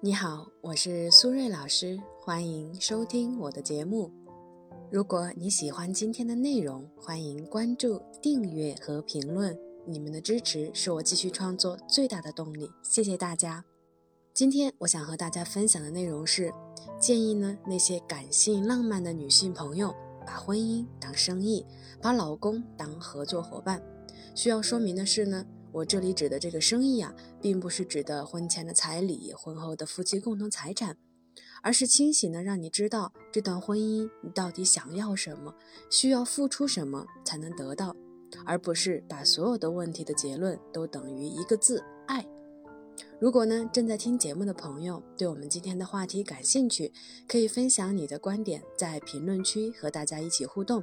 你好，我是苏瑞老师，欢迎收听我的节目。如果你喜欢今天的内容，欢迎关注、订阅和评论。你们的支持是我继续创作最大的动力，谢谢大家。今天我想和大家分享的内容是，建议呢那些感性浪漫的女性朋友，把婚姻当生意，把老公当合作伙伴。需要说明的是呢。我这里指的这个生意啊，并不是指的婚前的彩礼、婚后的夫妻共同财产，而是清醒的让你知道这段婚姻你到底想要什么，需要付出什么才能得到，而不是把所有的问题的结论都等于一个字爱。如果呢正在听节目的朋友对我们今天的话题感兴趣，可以分享你的观点，在评论区和大家一起互动。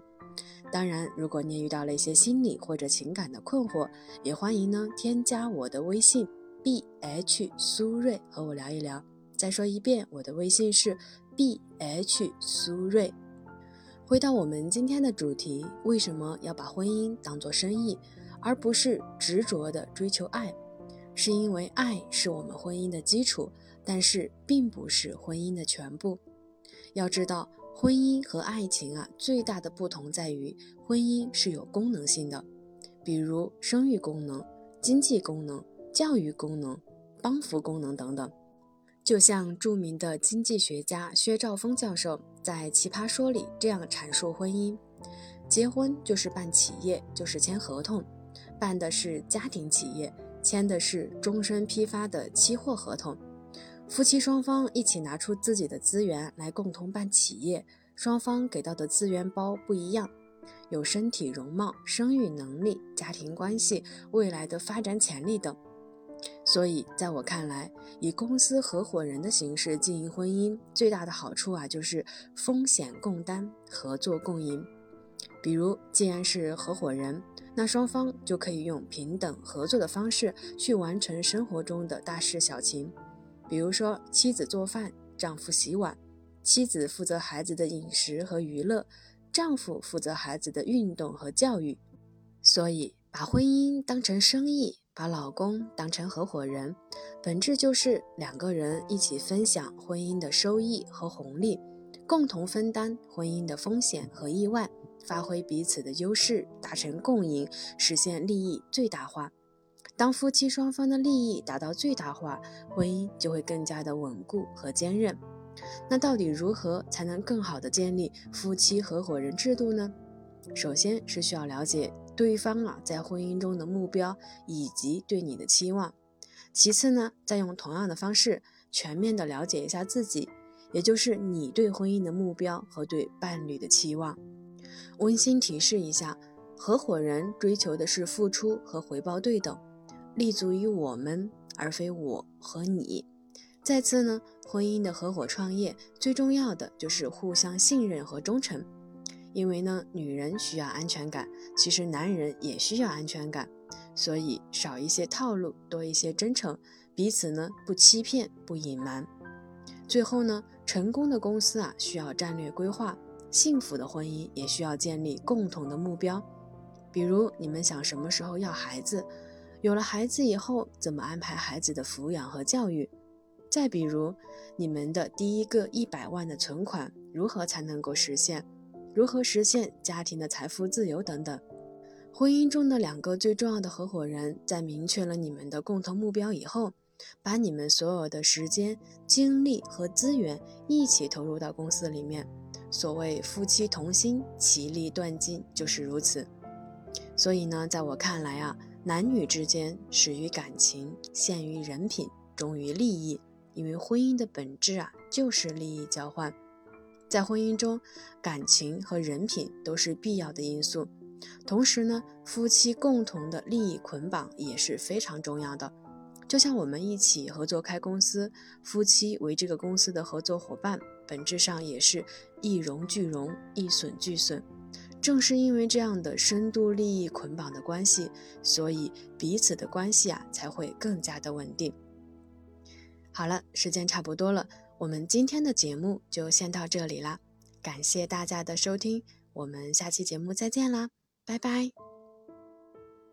当然，如果你遇到了一些心理或者情感的困惑，也欢迎呢添加我的微信 b h 苏瑞和我聊一聊。再说一遍，我的微信是 b h 苏瑞。回到我们今天的主题，为什么要把婚姻当作生意，而不是执着的追求爱？是因为爱是我们婚姻的基础，但是并不是婚姻的全部。要知道。婚姻和爱情啊，最大的不同在于，婚姻是有功能性的，比如生育功能、经济功能、教育功能、帮扶功能等等。就像著名的经济学家薛兆丰教授在《奇葩说》里这样阐述婚姻：结婚就是办企业，就是签合同，办的是家庭企业，签的是终身批发的期货合同。夫妻双方一起拿出自己的资源来共同办企业，双方给到的资源包不一样，有身体容貌、生育能力、家庭关系、未来的发展潜力等。所以，在我看来，以公司合伙人的形式经营婚姻，最大的好处啊，就是风险共担、合作共赢。比如，既然是合伙人，那双方就可以用平等合作的方式去完成生活中的大事小情。比如说，妻子做饭，丈夫洗碗；妻子负责孩子的饮食和娱乐，丈夫负责孩子的运动和教育。所以，把婚姻当成生意，把老公当成合伙人，本质就是两个人一起分享婚姻的收益和红利，共同分担婚姻的风险和意外，发挥彼此的优势，达成共赢，实现利益最大化。当夫妻双方的利益达到最大化，婚姻就会更加的稳固和坚韧。那到底如何才能更好的建立夫妻合伙人制度呢？首先是需要了解对方啊在婚姻中的目标以及对你的期望。其次呢，再用同样的方式全面的了解一下自己，也就是你对婚姻的目标和对伴侣的期望。温馨提示一下，合伙人追求的是付出和回报对等。立足于我们，而非我和你。再次呢，婚姻的合伙创业最重要的就是互相信任和忠诚。因为呢，女人需要安全感，其实男人也需要安全感。所以少一些套路，多一些真诚，彼此呢不欺骗不隐瞒。最后呢，成功的公司啊需要战略规划，幸福的婚姻也需要建立共同的目标。比如你们想什么时候要孩子？有了孩子以后，怎么安排孩子的抚养和教育？再比如，你们的第一个一百万的存款如何才能够实现？如何实现家庭的财富自由等等？婚姻中的两个最重要的合伙人，在明确了你们的共同目标以后，把你们所有的时间、精力和资源一起投入到公司里面。所谓夫妻同心，其利断金，就是如此。所以呢，在我看来啊。男女之间始于感情，陷于人品，忠于利益。因为婚姻的本质啊，就是利益交换。在婚姻中，感情和人品都是必要的因素。同时呢，夫妻共同的利益捆绑也是非常重要的。就像我们一起合作开公司，夫妻为这个公司的合作伙伴，本质上也是一荣俱荣，一损俱损。正是因为这样的深度利益捆绑的关系，所以彼此的关系啊才会更加的稳定。好了，时间差不多了，我们今天的节目就先到这里啦，感谢大家的收听，我们下期节目再见啦，拜拜。